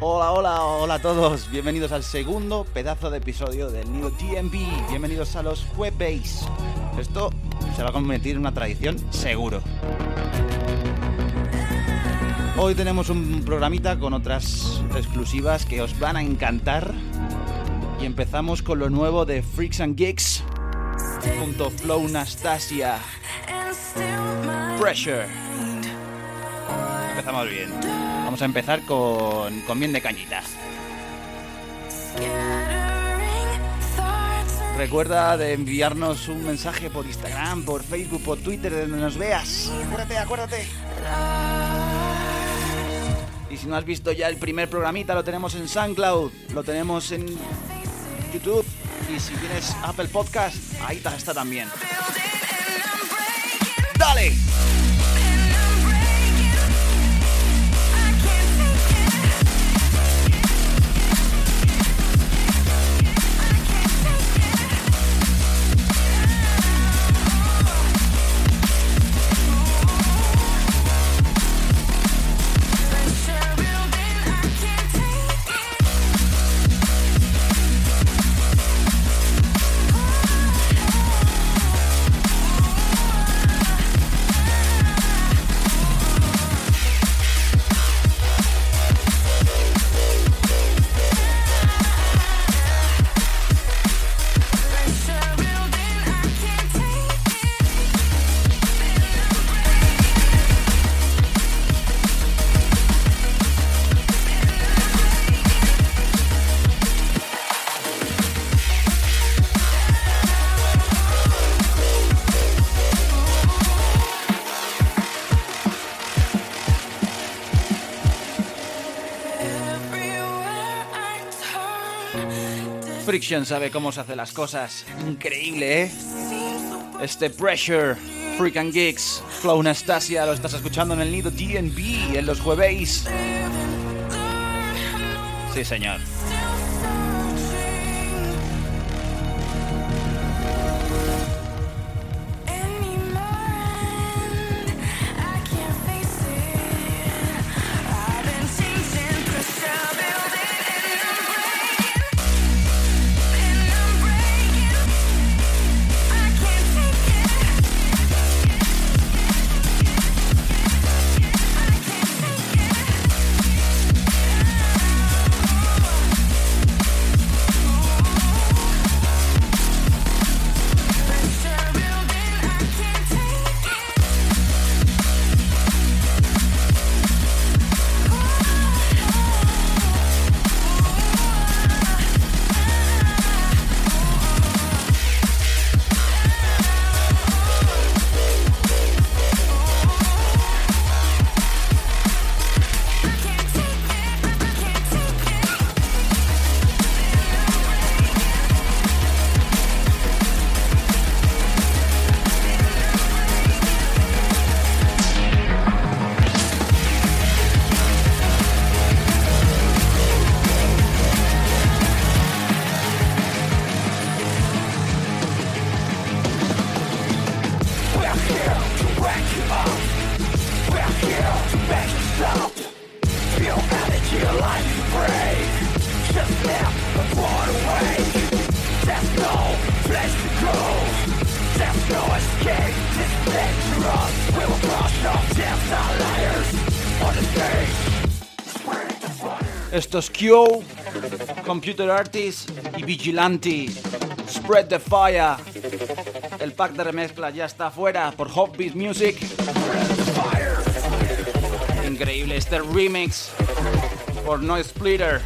Hola, hola, hola a todos. Bienvenidos al segundo pedazo de episodio del Nido TMB. Bienvenidos a los Webbase. Esto se va a convertir en una tradición, seguro. Hoy tenemos un programita con otras exclusivas que os van a encantar. Y empezamos con lo nuevo de Freaks and Geeks junto Flow Nastasia. Pressure. Empezamos bien. Vamos a empezar con, con bien de cañita. Recuerda de enviarnos un mensaje por Instagram, por Facebook, por Twitter, de donde nos veas. Acuérdate, acuérdate. Y si no has visto ya el primer programita, lo tenemos en SoundCloud, lo tenemos en YouTube. Y si tienes Apple Podcast, ahí está también. ¡Dale! Sabe cómo se hacen las cosas. Increíble, ¿eh? Este Pressure, Freak and Geeks, Flow Anastasia, lo estás escuchando en el nido DNB en los jueves. Sí, señor. Estos Q, Computer Artist y Vigilante. Spread the Fire. El pack de remezcla ya está afuera por Hopbeat Music. Increíble este remix por Noise Splitter.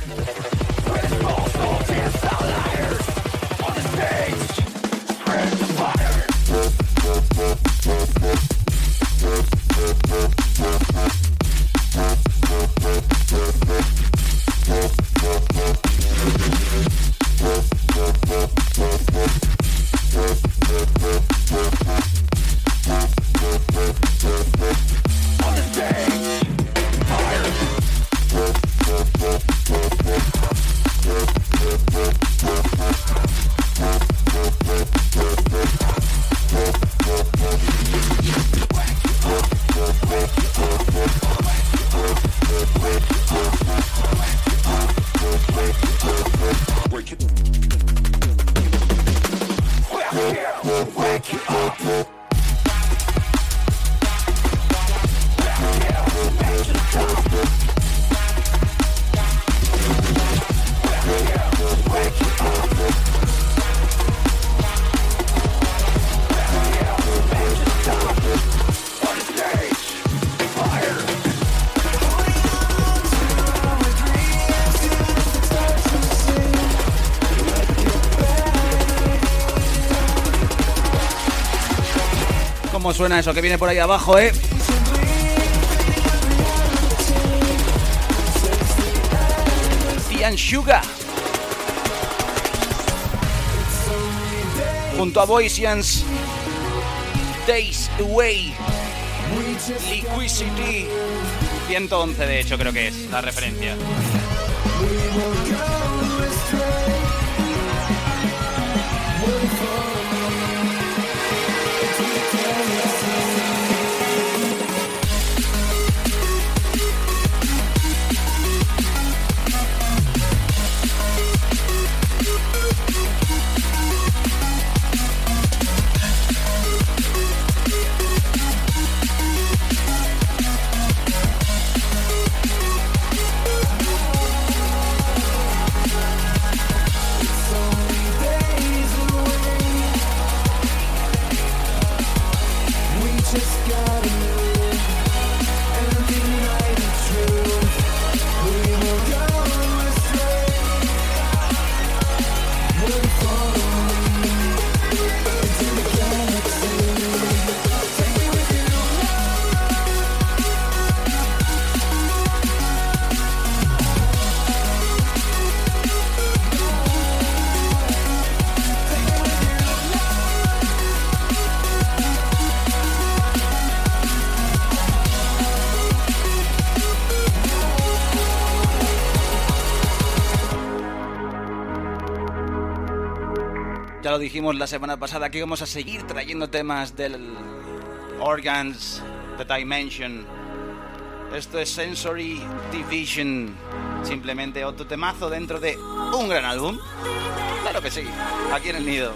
¿Cómo suena eso que viene por ahí abajo, eh? Tian Sugar. Junto a Voicians. Days Away. Liquidity. 111 de hecho creo que es la referencia. Dijimos la semana pasada que íbamos a seguir trayendo temas del Organs, The Dimension. Esto es Sensory Division. Simplemente otro temazo dentro de un gran álbum. Claro que sí, aquí en el nido.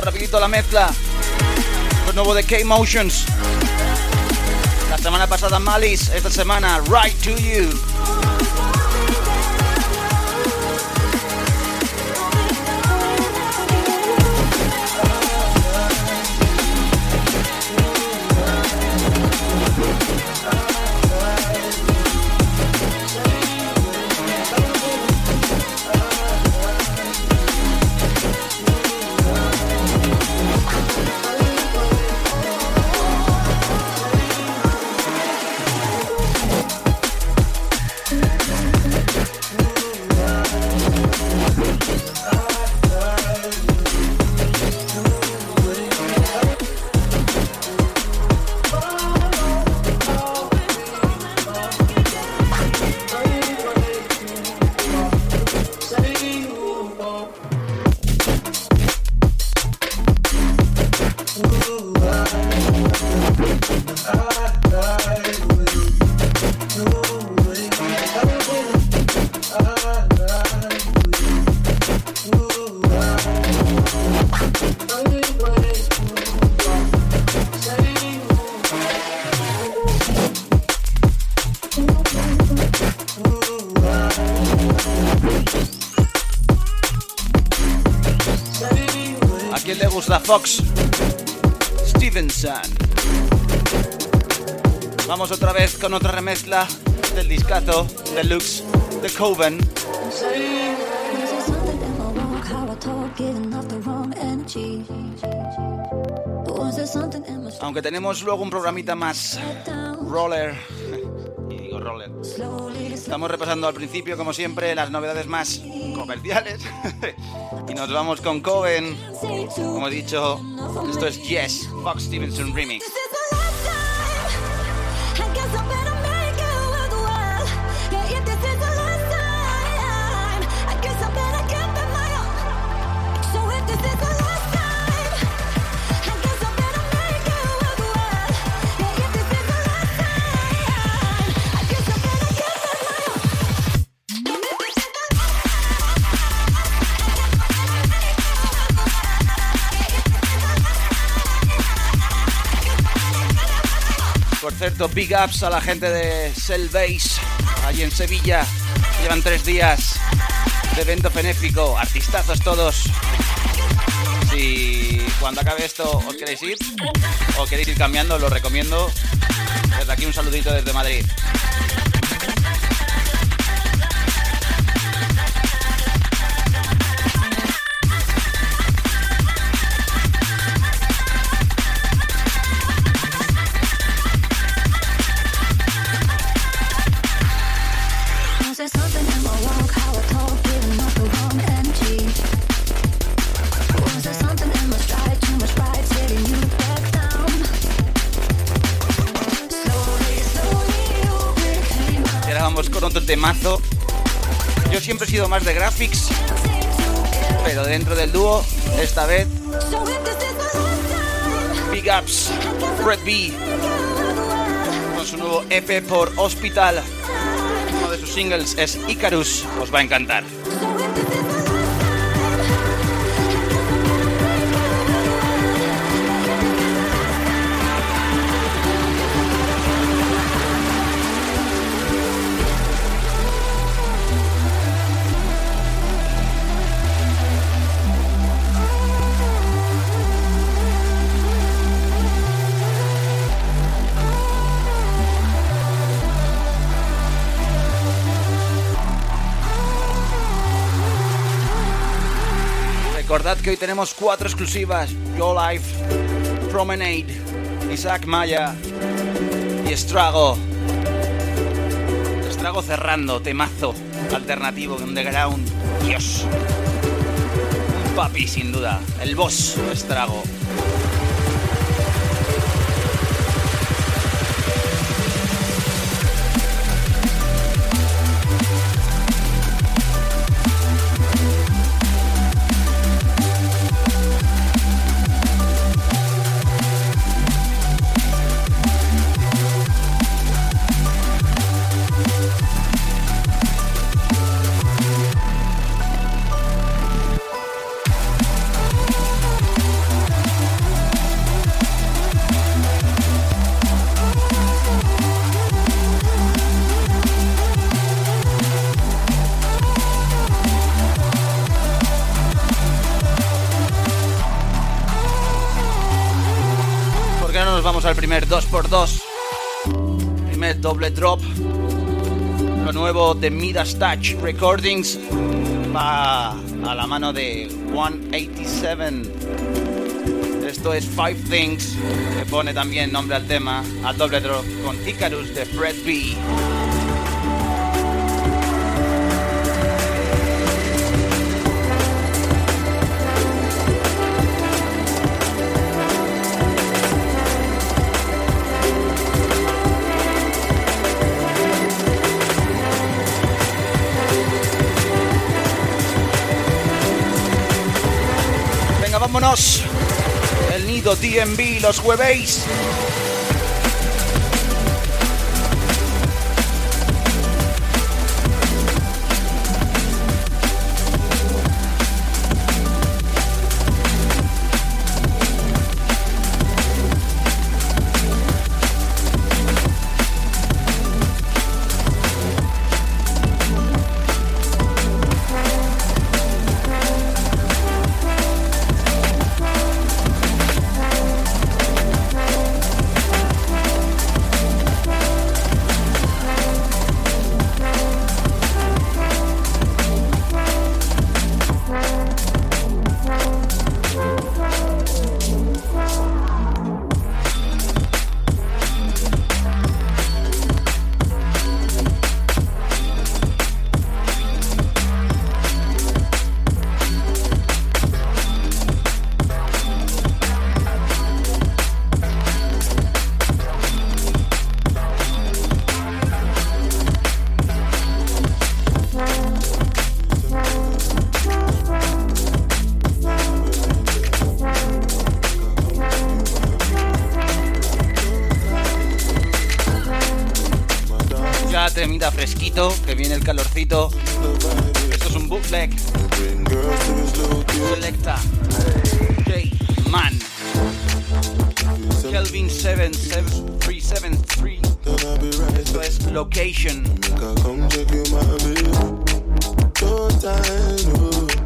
Rapidito, la mezcla. Lo nuevo de K-Motions. La semana pasada Malice, esta semana Right to You. Fox Stevenson. Vamos otra vez con otra remezcla del discazo deluxe de Coven. Aunque tenemos luego un programita más roller. Y digo roller. Estamos repasando al principio, como siempre, las novedades más comerciales. Nos vamos con Coven. Como he dicho, esto es Yes, Fox Stevenson Remix. Big ups a la gente de Cell Base, allí en Sevilla. Llevan tres días de evento benéfico. Artistazos todos. Si cuando acabe esto os queréis ir o queréis ir cambiando, lo recomiendo. Desde aquí un saludito desde Madrid. Más de graphics, pero dentro del dúo, esta vez, Big Ups, Red B, con su nuevo EP por Hospital. Uno de sus singles es Icarus, os va a encantar. Que hoy tenemos cuatro exclusivas: Yo Life, Promenade, Isaac Maya y Estrago. Estrago cerrando, temazo, alternativo, underground. Dios. Papi, sin duda. El boss, Estrago. Primer 2x2. Primer doble drop. Lo nuevo de Midas Touch Recordings va a la mano de 187. Esto es Five Things, que pone también nombre al tema, al doble drop con Icarus de Fred B. DMV, los jueves. Selecta. J Man. Kelvin 7737 es Location.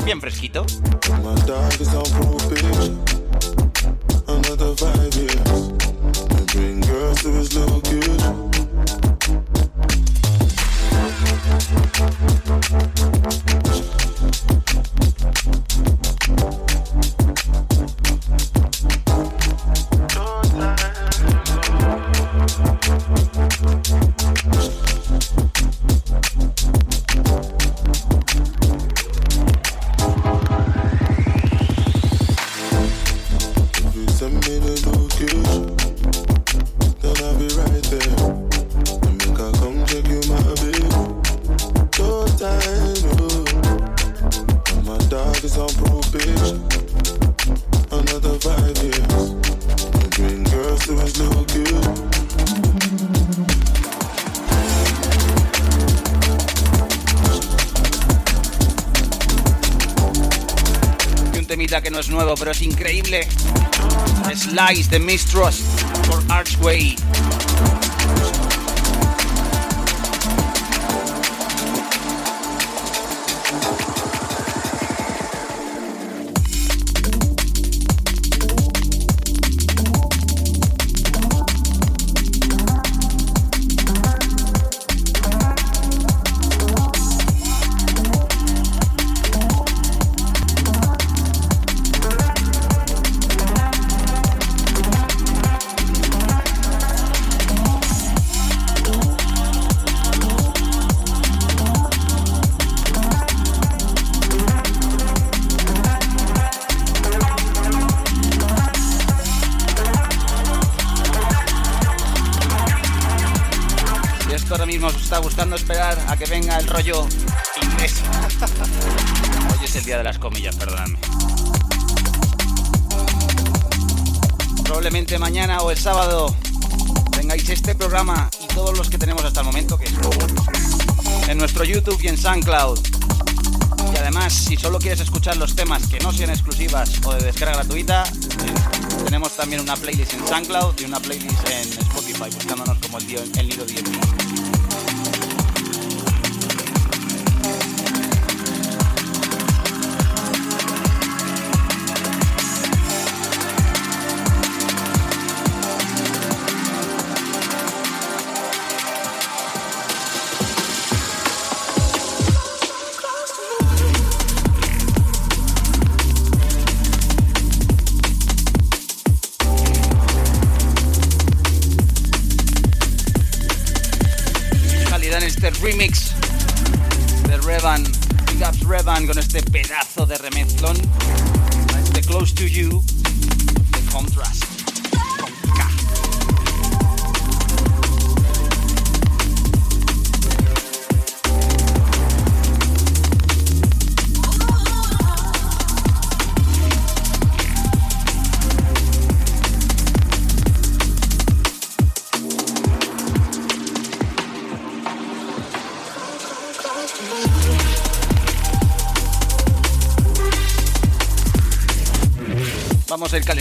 Bien fresquito. SoundCloud. Y además, si solo quieres escuchar los temas que no sean exclusivas o de descarga gratuita, tenemos también una playlist en SoundCloud y una playlist en Spotify, buscándonos como el, el Nido 10.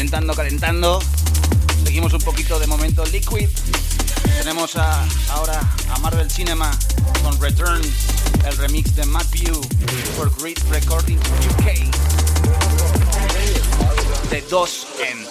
Calentando, calentando. Seguimos un poquito de momento Liquid. Tenemos ahora a Marvel Cinema con Return, el remix de Matt View por Great Recording UK. De 2 en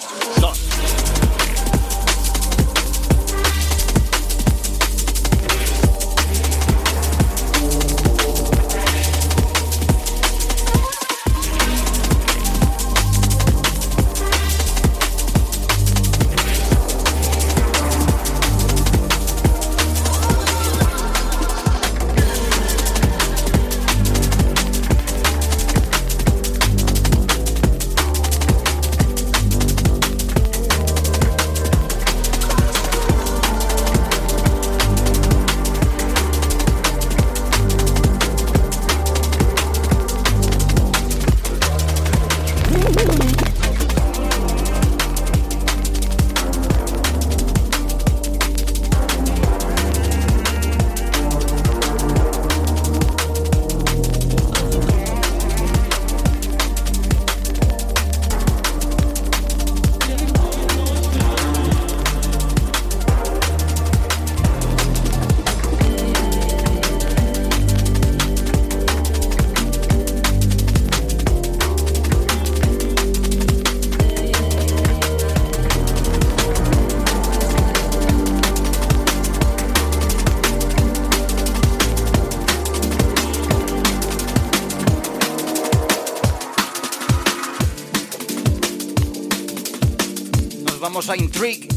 2. vamos a Intrigue.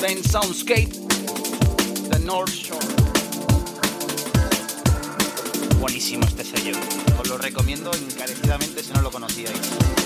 Then Soundscape, The North Shore. Buenísimo este sello. Os lo recomiendo encarecidamente si no lo conocíais.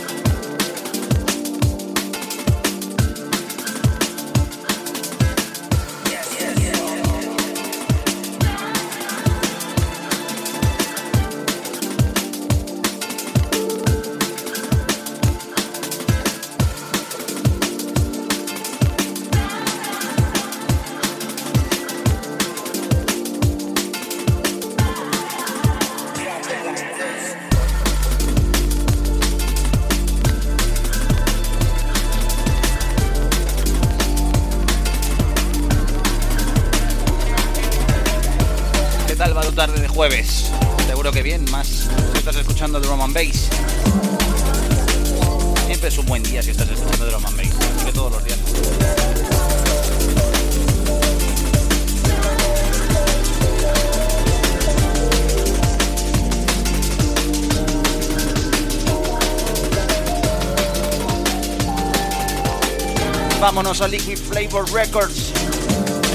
Flavor Records.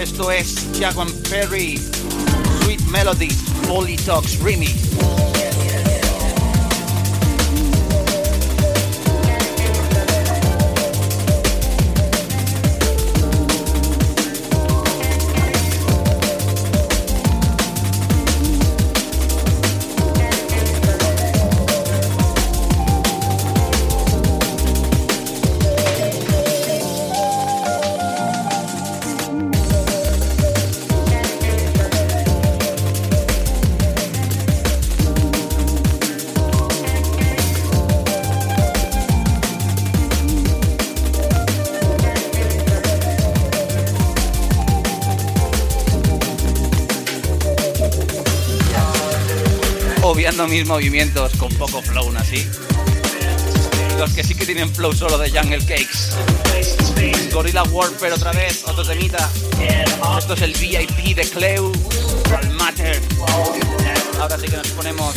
Esto es Jaguar Ferry, Sweet. Holy Talks Remix. Movimientos con poco flow, así. Los que sí que tienen flow solo de Jungle Cakes. Gorilla Warfare otra vez, otro temita. Esto es el VIP de Cleo, al Matter. Ahora sí que nos ponemos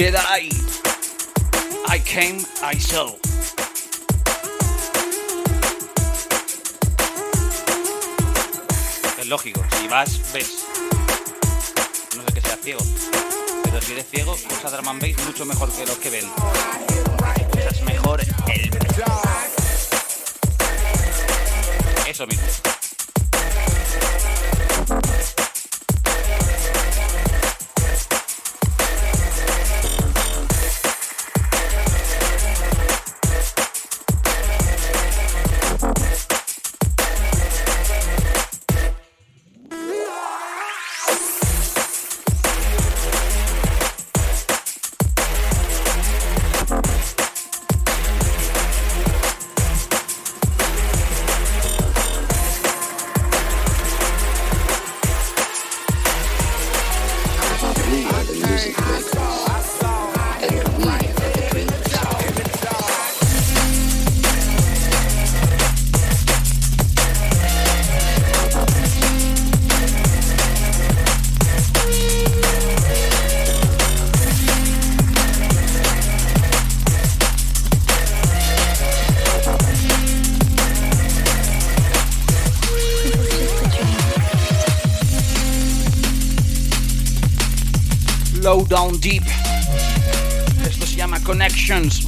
Jedi. I came, I saw. Es lógico, si vas, ves. No sé que seas ciego. Pero si eres ciego, usa drum and bass mucho mejor que los que ven. Deep. Esto se llama Connections,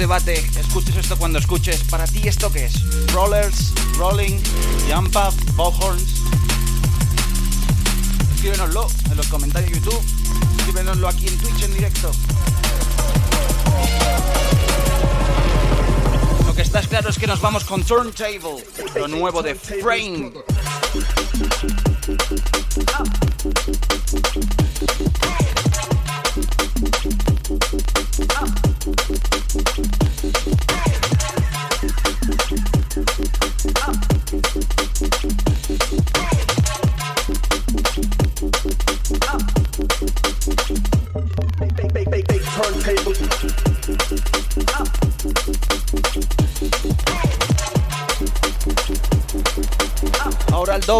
debate, escuches esto cuando escuches. ¿Para ti esto qué es? Rollers, rolling, jump up, horns. Escríbenoslo en los comentarios de YouTube. Escríbenoslo aquí en Twitch en directo. Lo que está claro es que nos vamos con Turntable, lo nuevo de Frame.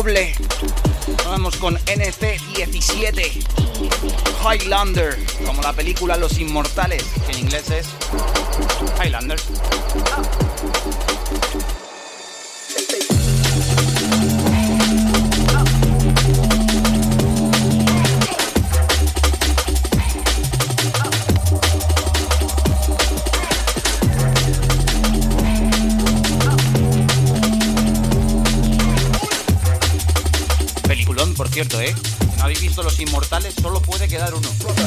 Doble. Vamos con NC17. Highlander, como la película Los Inmortales, que en inglés es Highlander. Quedar. Uno.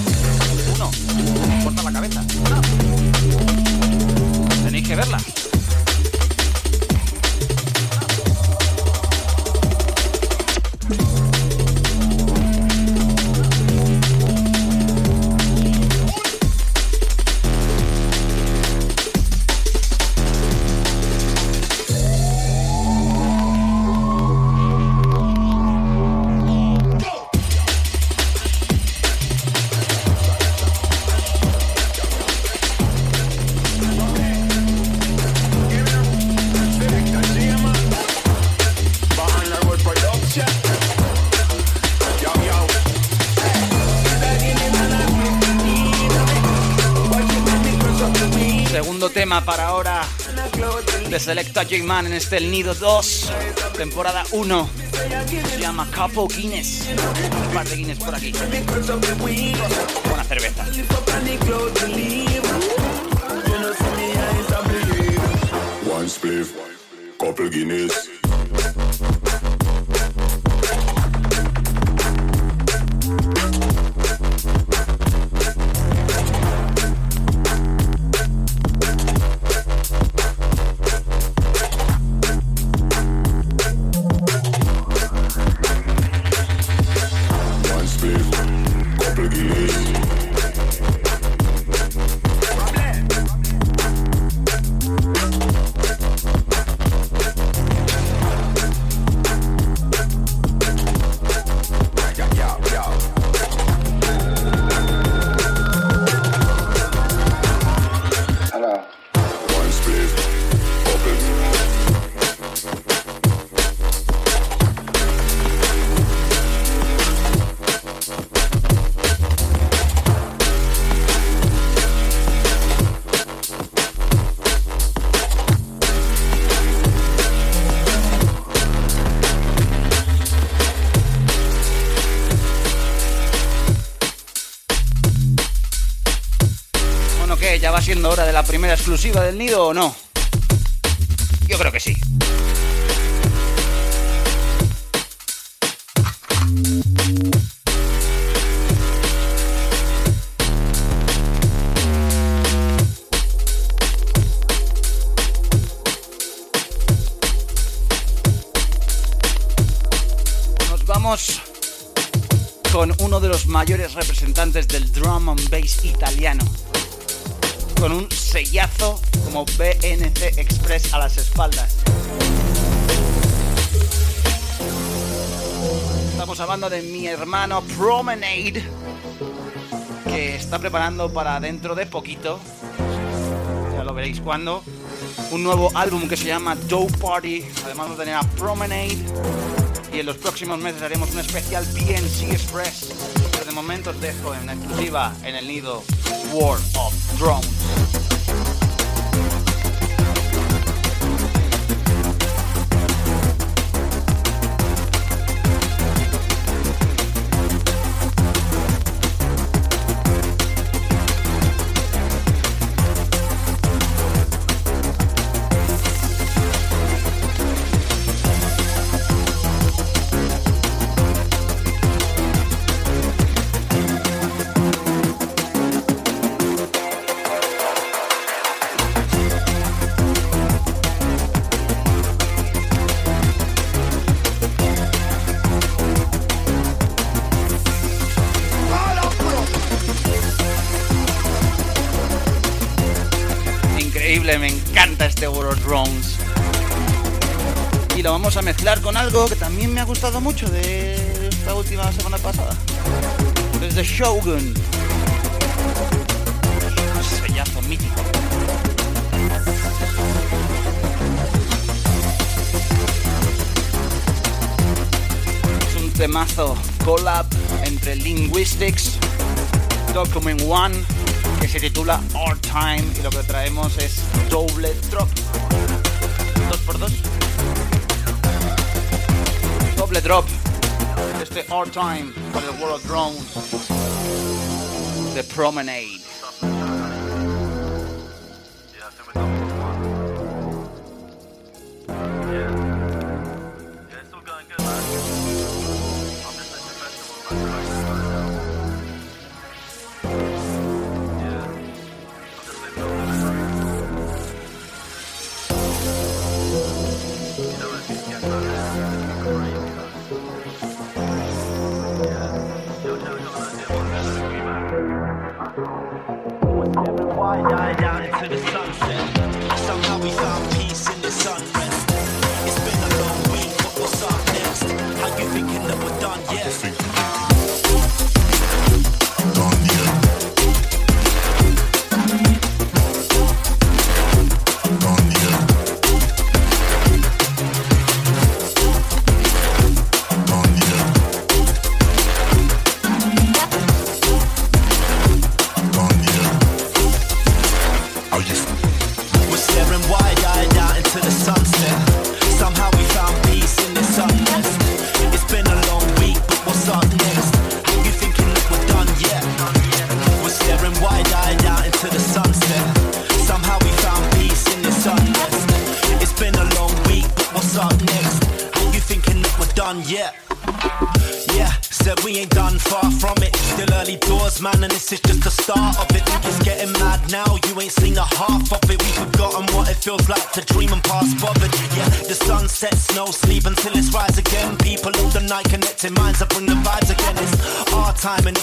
Selecta J-Man en este El Nido 2, temporada 1. Se llama Capo Guinness. Un par de Guinness por aquí. Buena cerveza. One spliff, couple Guinness. Primera exclusiva del nido o no? Yo creo que sí. Nos vamos con uno de los mayores representantes del drum and bass italiano con un sellazo como BNC Express a las espaldas. Estamos hablando de mi hermano Promenade, que está preparando para dentro de poquito, ya lo veréis cuando, un nuevo álbum que se llama Dope Party. Además de tener a Promenade y en los próximos meses haremos un especial PNC Express. Pero de momento os dejo en exclusiva en el nido War of Drones. Y lo vamos a mezclar con algo que también me ha gustado mucho de esta última semana pasada. Desde Shogun. Sellazo mítico. Es un temazo collab entre Linguistics, Document One que se titula Our Time y lo que traemos es doble drop. Doble drop. Este Our Time para el World of Drones. The Promenade.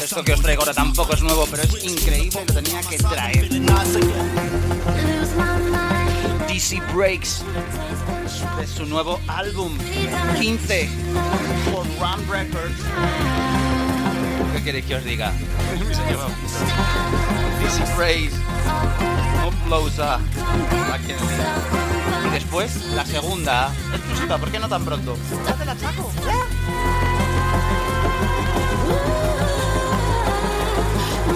Esto que os traigo ahora tampoco es nuevo, pero es increíble, lo tenía que traer. DC Breaks de su nuevo álbum 15 por Ram Records. ¿Qué queréis que os diga? DC Breaks, un blows Y después la segunda exclusiva, ¿por qué no tan pronto? ¡Ya te la saco!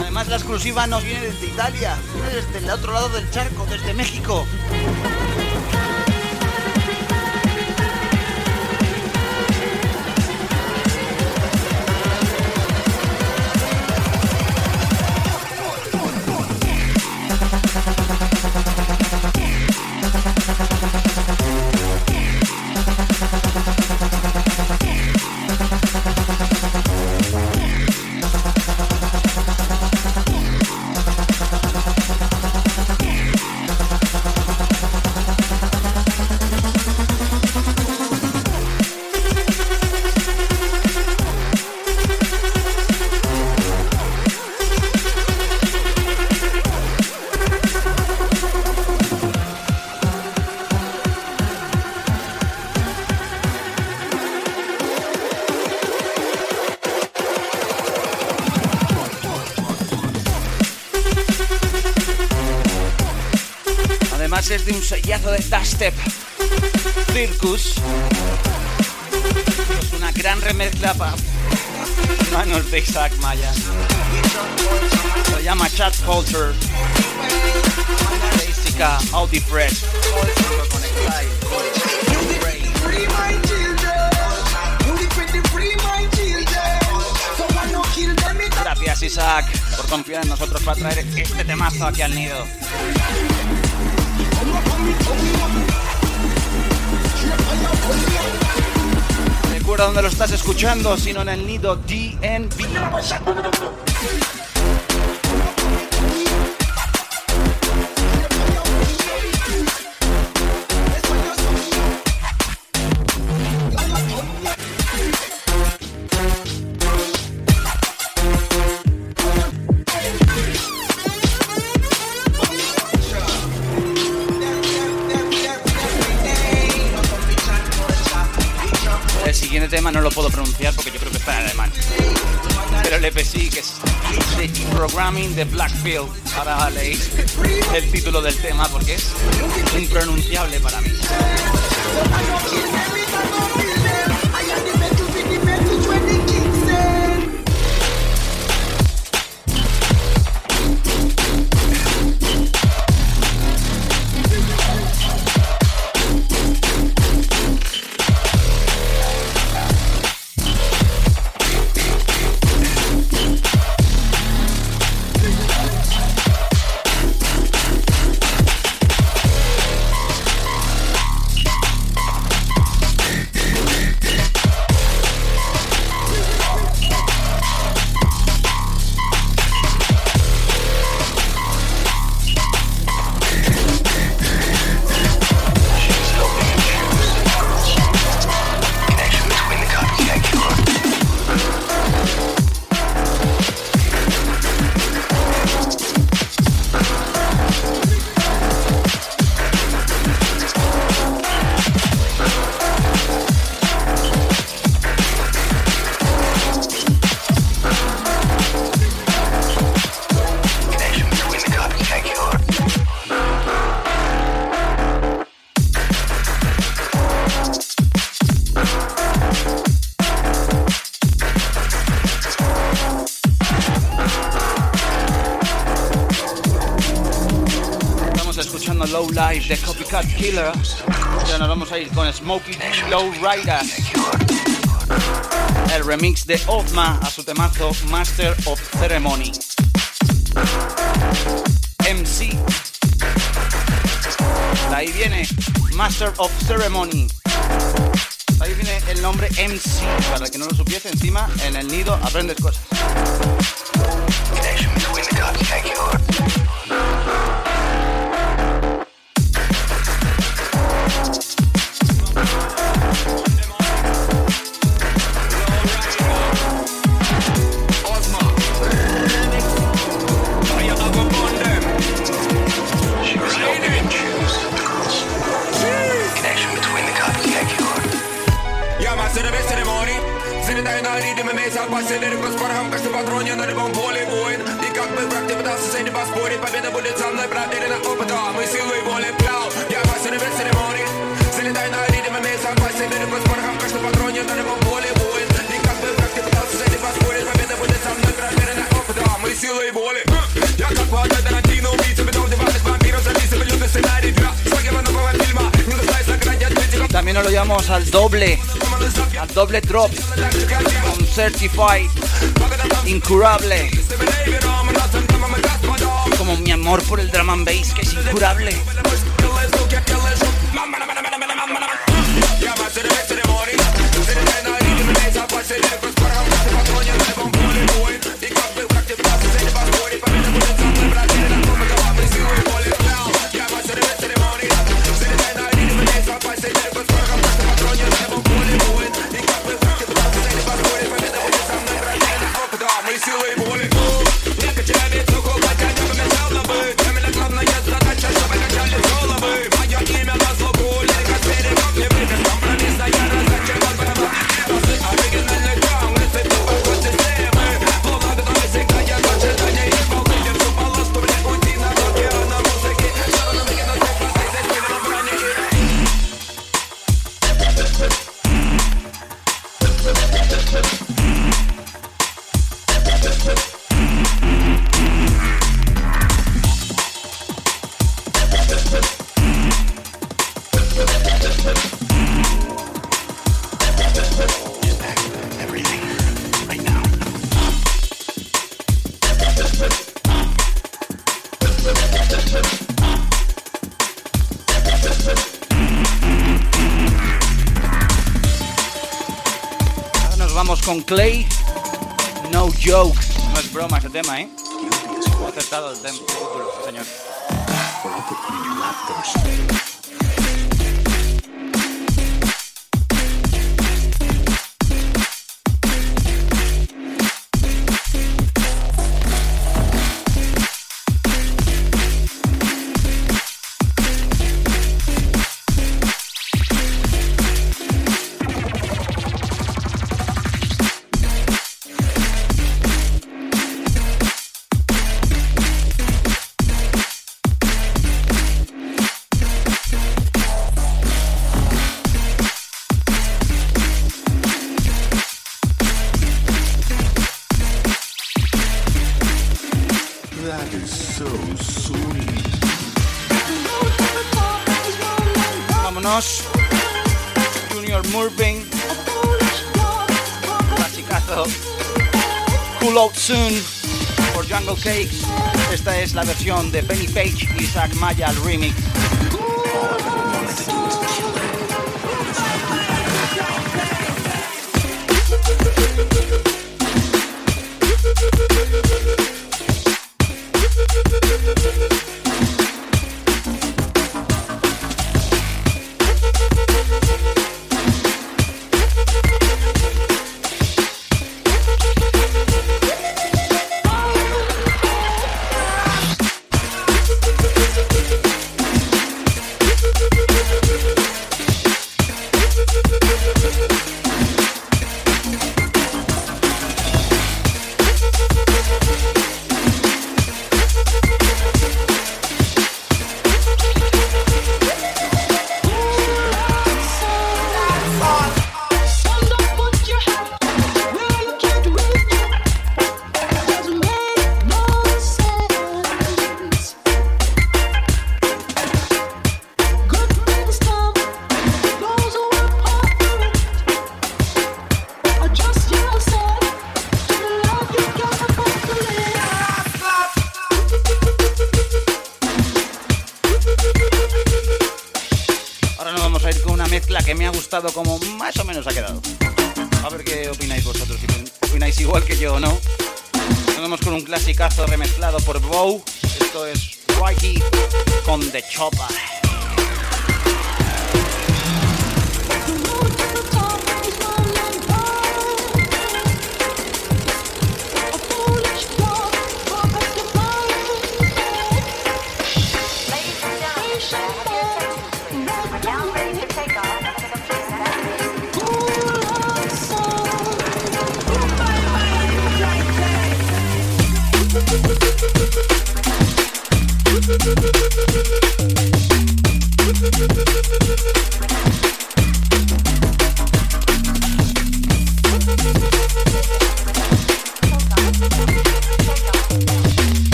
Además la exclusiva nos viene desde Italia, desde el otro lado del charco, desde México. Sellazo de Dustep Circus. Es una gran remezcla para manos de Isaac Maya. Se llama Chat Culture. Básica, Audi Fresh. Gracias Isaac por confiar en nosotros para traer este temazo aquí al nido. Recuerda dónde lo estás escuchando, sino en el nido DNB. Tema no lo puedo pronunciar porque yo creo que está en alemán. Pero el EP sí, que es The Programming de Blackfield. Ahora leéis el título del tema porque es impronunciable para mí. Killer. Ya nos vamos a ir con Smokey Low Rider. El remix de Ozma a su temazo Master of Ceremony. MC. ahí viene Master of Ceremony. ahí viene el nombre MC. Para que no lo supiese, encima en el nido aprendes cosas. También nos lo llevamos al doble, al doble drop, con Certified, incurable. Como mi amor por el drum and bass, que es incurable. também. Out Soon por Jungle Cakes. Esta es la versión de Benny Page y Zach Maya al remix.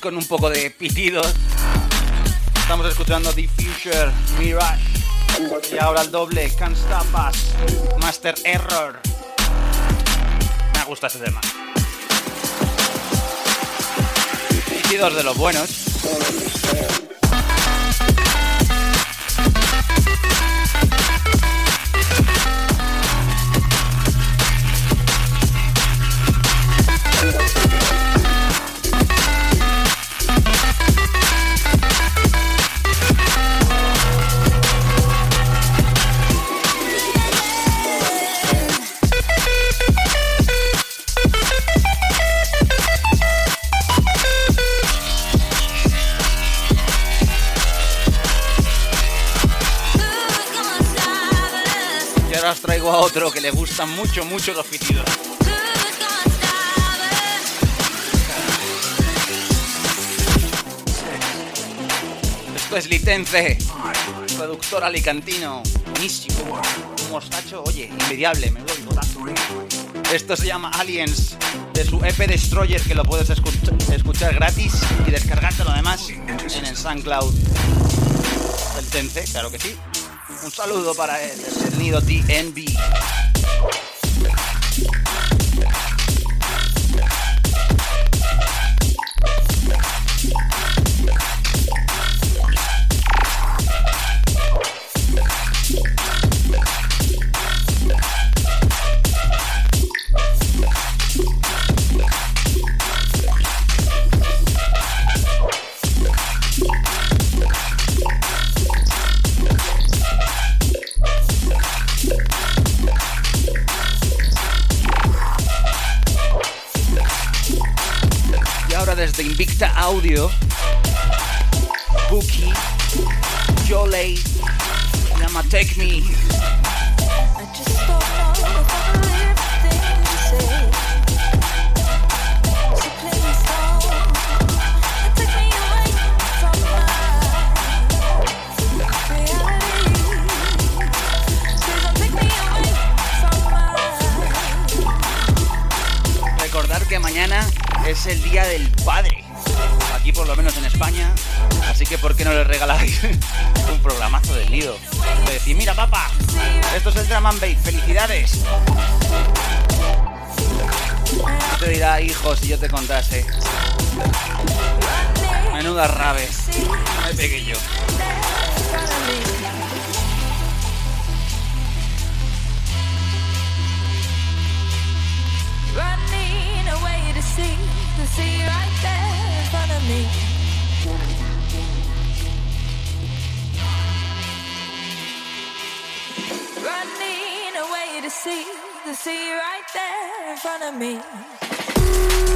Con un poco de pitidos. Estamos escuchando Future Mirage. Y ahora el doble, Can't Stop Us, Master Error. Me gusta ese tema. Pitidos de los buenos. Otro que le gustan mucho, mucho los pitidos. Esto es Litense, productor alicantino, buenísimo. Un mostacho, oye, inmediable, me voy Esto se llama Aliens, de su EP Destroyer, que lo puedes escuchar gratis y descargártelo además en el SoundCloud del Tense, claro que sí. Un saludo para él, el nido DNB. Yeah. you're Yole, Yama Take Me. un programazo del nido? De decir, mira papá, esto es el Drum and felicidades. te dirá, hijo, si yo te contase. Menuda rave. Me pegué yo. me. Running away to see the sea right there in front of me.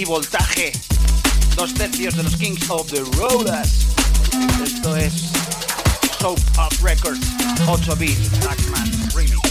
Y voltaje. Dos tercios de los Kings of the Rollers. Esto es Soap Up Records 8 bits Taxman Remix.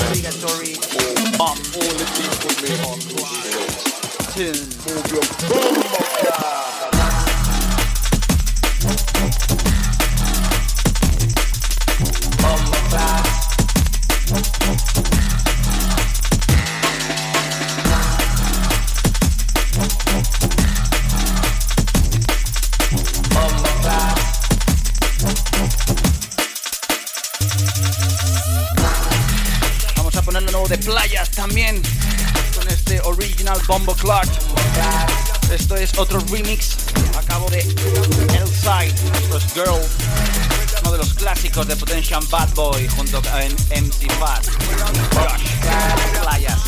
obligatory. Of all the people we are Tune. Bombo Clark. Esto es otro remix acabo de El Side, esto Girl, uno de los clásicos de Potential Bad Boy junto con MC Fat. Josh, Playas.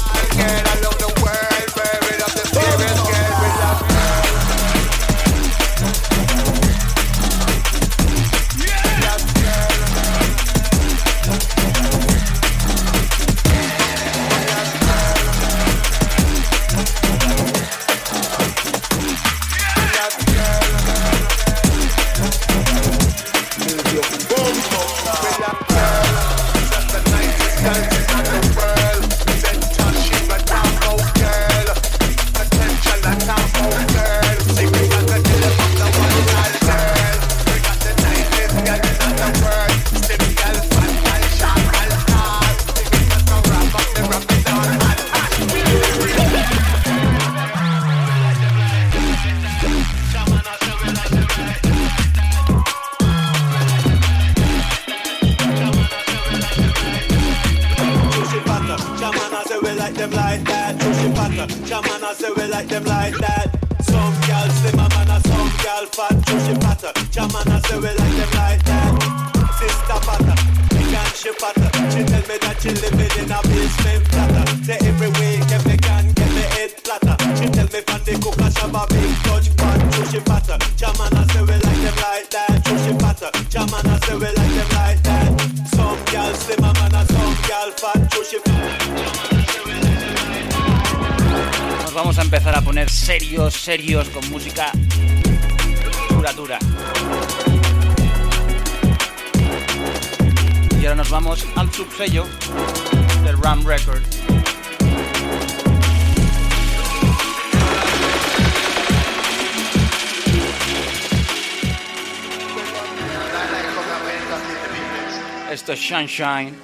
Esto es Sunshine,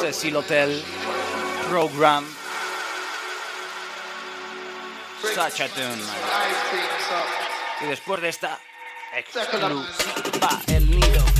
Cecil Hotel, Program. Such a tune, Y después de esta exclusiva, el nido.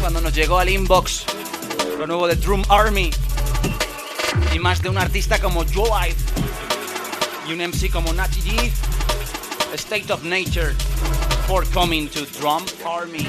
Cuando nos llegó al inbox lo nuevo de Drum Army y más de un artista como Joe y un MC como Natty G, State of Nature, for coming to Drum Army.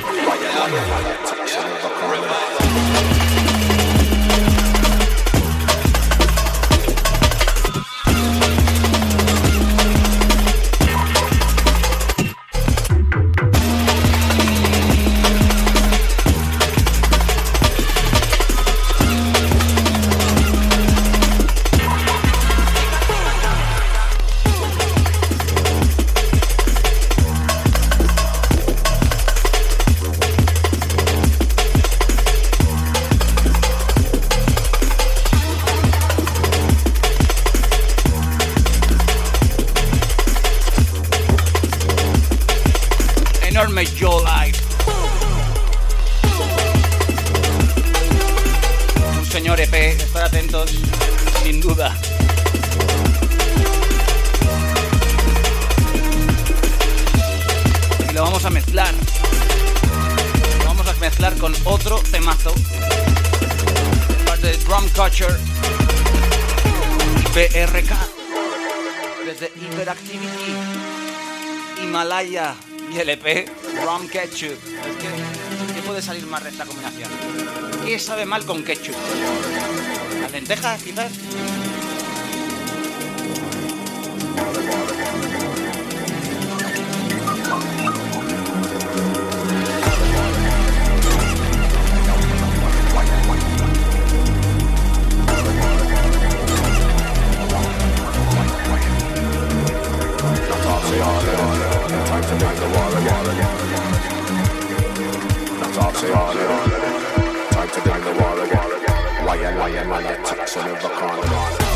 Mal con ketchup? ¿Las lentejas, quizás? fire, man, I tax of a corner.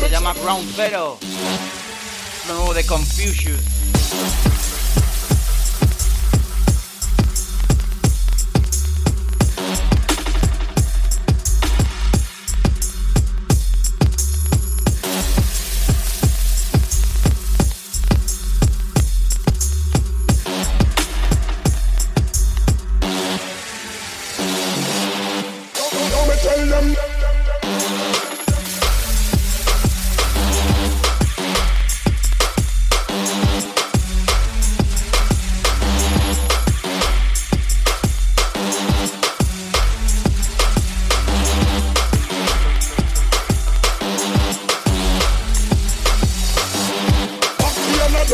Se llama Ground Zero, lo nuevo de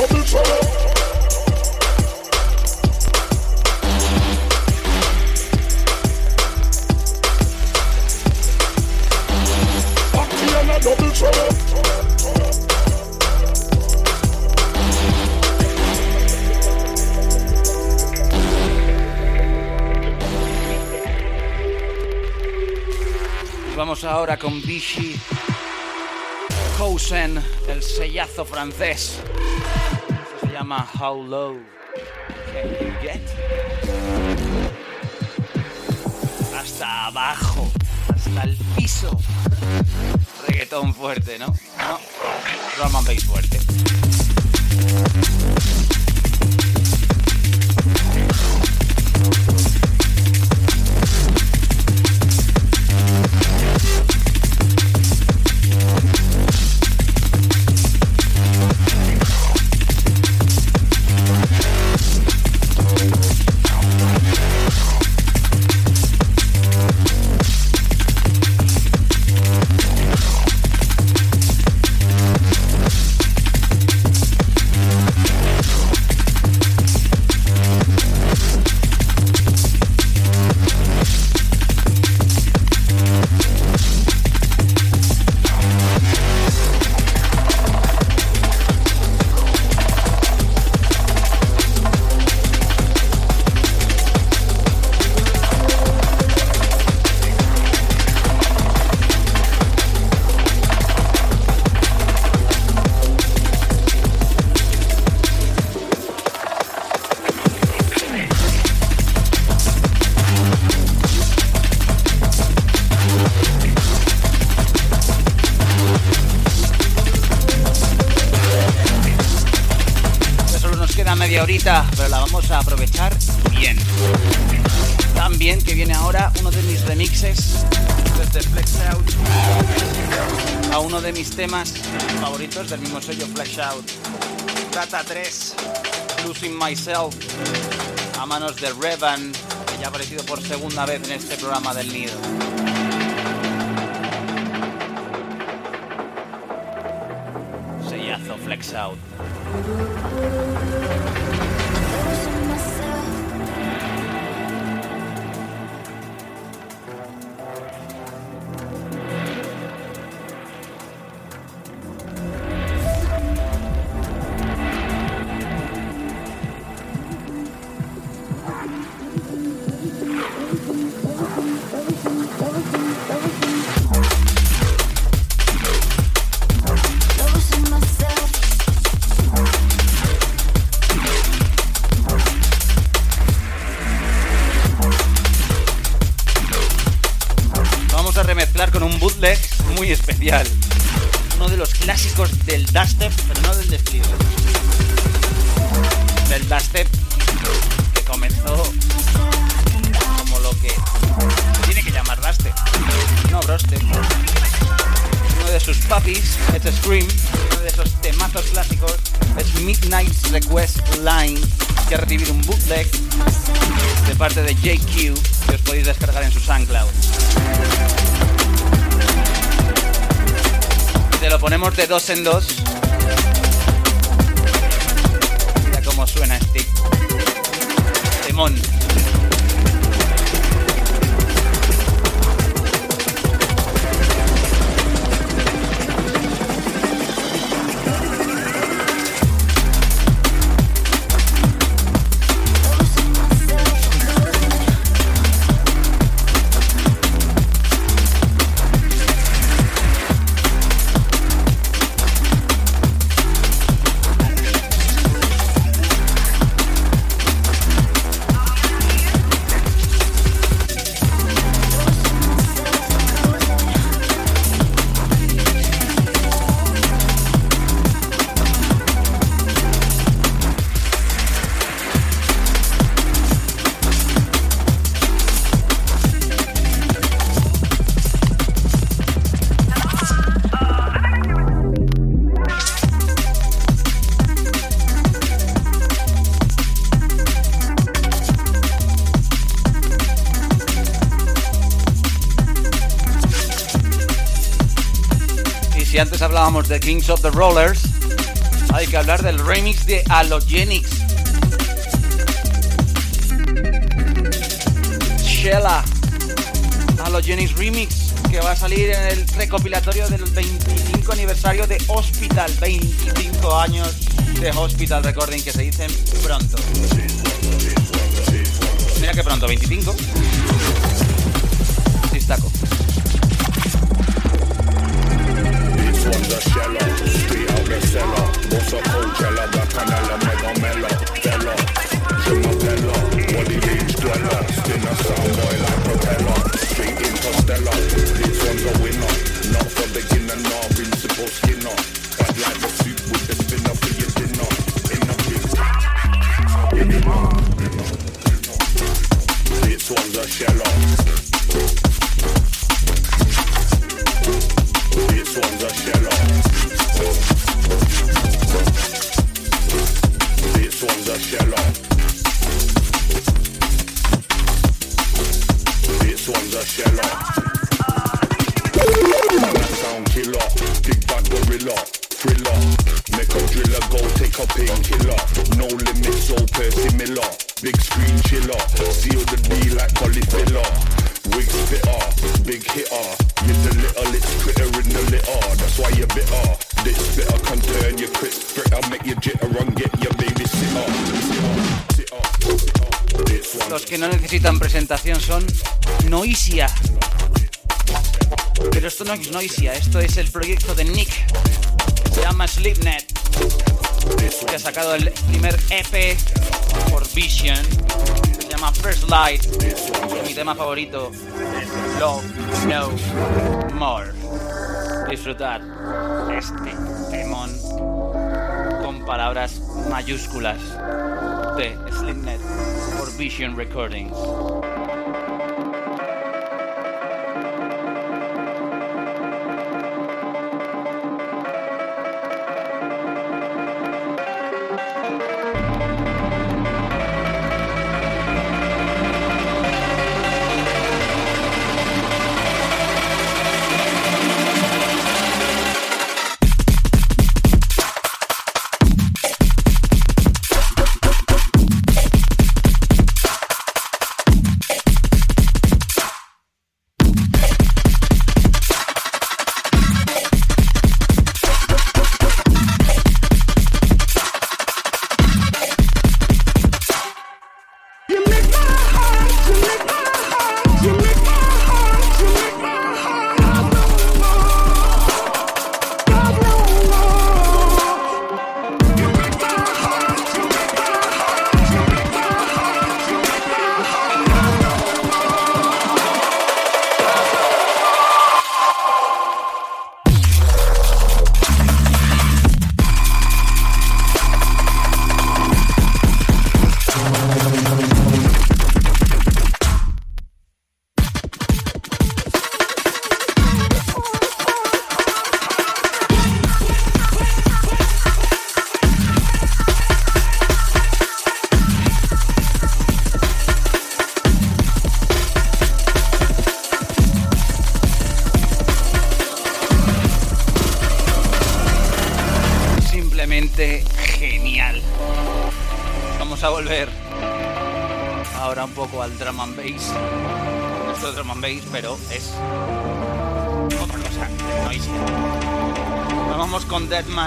Confusion. con Vichy Cousin, el sellazo francés. Llama How Low Can You Get? Hasta abajo, hasta el piso. Reggaetón fuerte, ¿no? No, drum and bass fuerte. A manos de Revan, que ya ha aparecido por segunda vez en este programa del Nido. Uno dos en dos. Mira cómo suena este. Demon. De Kings of the Rollers, hay que hablar del remix de Halogenics. Shella, Halogenics Remix, que va a salir en el recopilatorio del 25 aniversario de Hospital, 25 años de Hospital Recording que se dicen pronto. Mira que pronto, 25. Sistaco. One's a sheller. Straight out the cellar. Boss a Coachella, Bacchanal, Mega Mella. Noisia, esto es el proyecto de Nick. Se llama Sleepnet. Que ha sacado el primer EP por Vision llama First Light. mi tema favorito, Love No More. Disfrutar este temón con palabras mayúsculas. de Slimnet por Vision Recordings.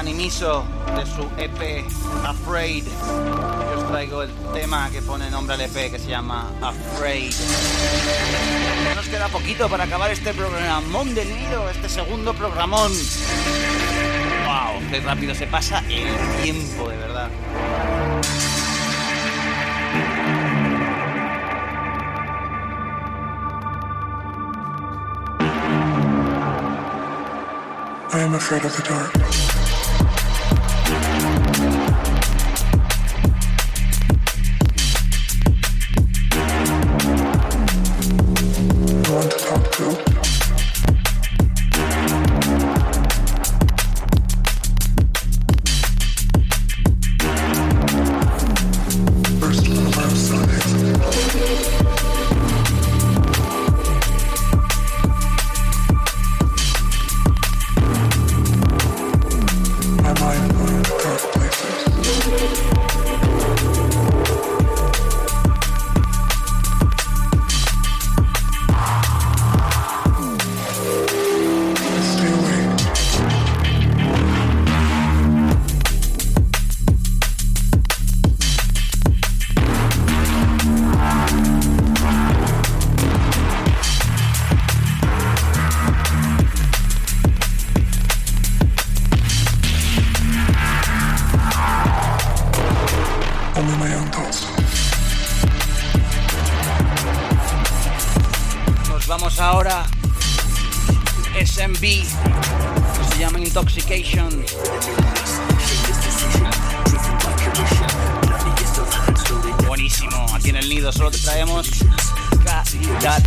De su EP Afraid. Yo os traigo el tema que pone nombre al EP que se llama Afraid. nos queda poquito para acabar este programón del nido, este segundo programón. ¡Wow! ¡Qué rápido se pasa el tiempo, de verdad! Afraid of the. escuchamos ahora SMB, que se llama Intoxication. Buenísimo, aquí en el nido solo te traemos calidad.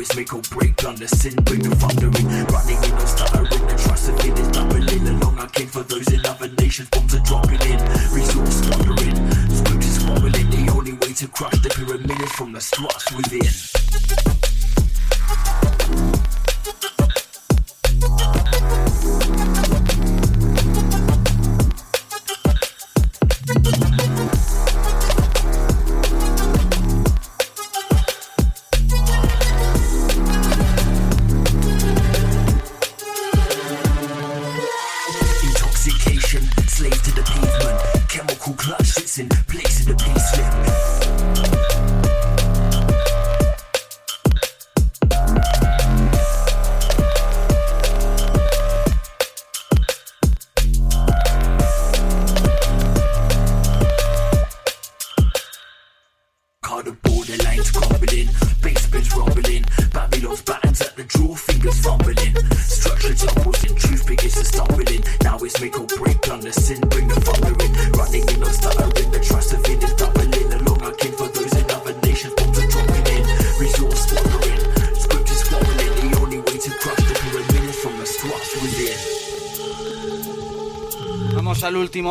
it's make or break. on the sin you're thundering, running in, I'm stuttering. The trust of it is doubling. Along I came for those in other nations. Bombs are dropping in, resource plundering, spooks is. The only way to crush the pyramid is from the struts within.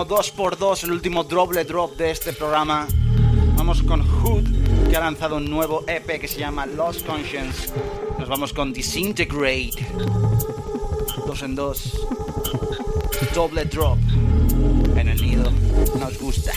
2 por 2 el último doble drop de este programa. Vamos con Hood, que ha lanzado un nuevo EP que se llama Lost Conscience. Nos vamos con Disintegrate. Dos en dos. Doble drop en el nido. Nos gusta.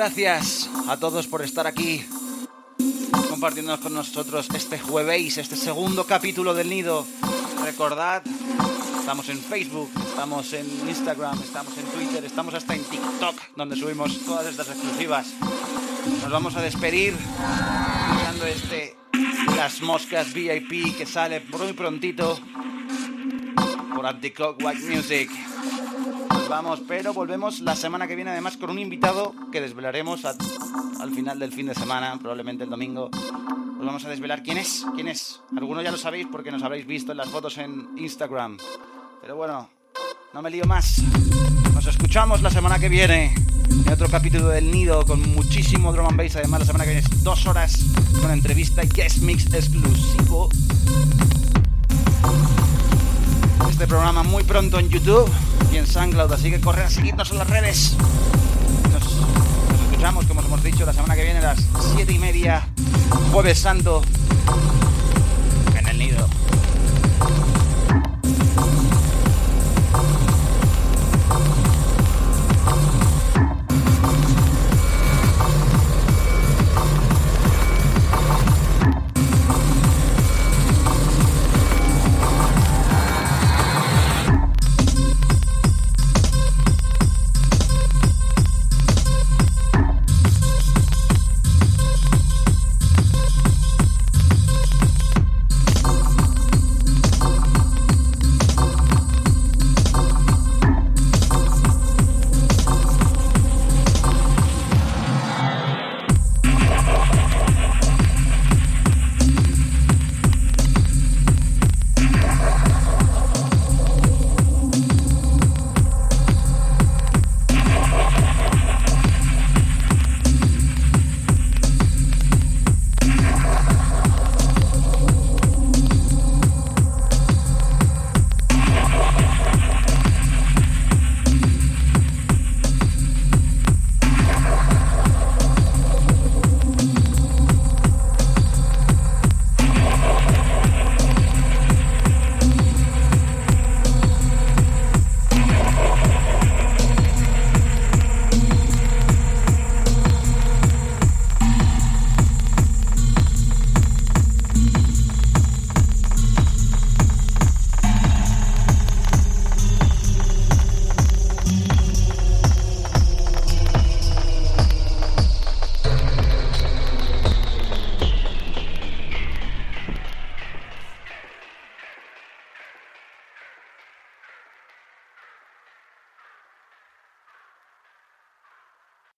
Gracias a todos por estar aquí compartiendo con nosotros este jueves, este segundo capítulo del nido. Recordad, estamos en Facebook, estamos en Instagram, estamos en Twitter, estamos hasta en TikTok, donde subimos todas estas exclusivas. Nos vamos a despedir mirando este Las Moscas VIP que sale muy prontito por Anticock White Music. Vamos, pero volvemos la semana que viene además con un invitado que desvelaremos al final del fin de semana, probablemente el domingo. Os vamos a desvelar quién es, quién es. Algunos ya lo sabéis porque nos habréis visto en las fotos en Instagram. Pero bueno, no me lío más. Nos escuchamos la semana que viene en otro capítulo del Nido con muchísimo drum and bass. Además, la semana que viene es dos horas con entrevista y guest mix exclusivo. Este programa muy pronto en YouTube y en SoundCloud, así que corre a seguirnos en las redes. Nos, escuchamos, como os hemos dicho, la semana que viene a las 7 y media, Jueves Santo.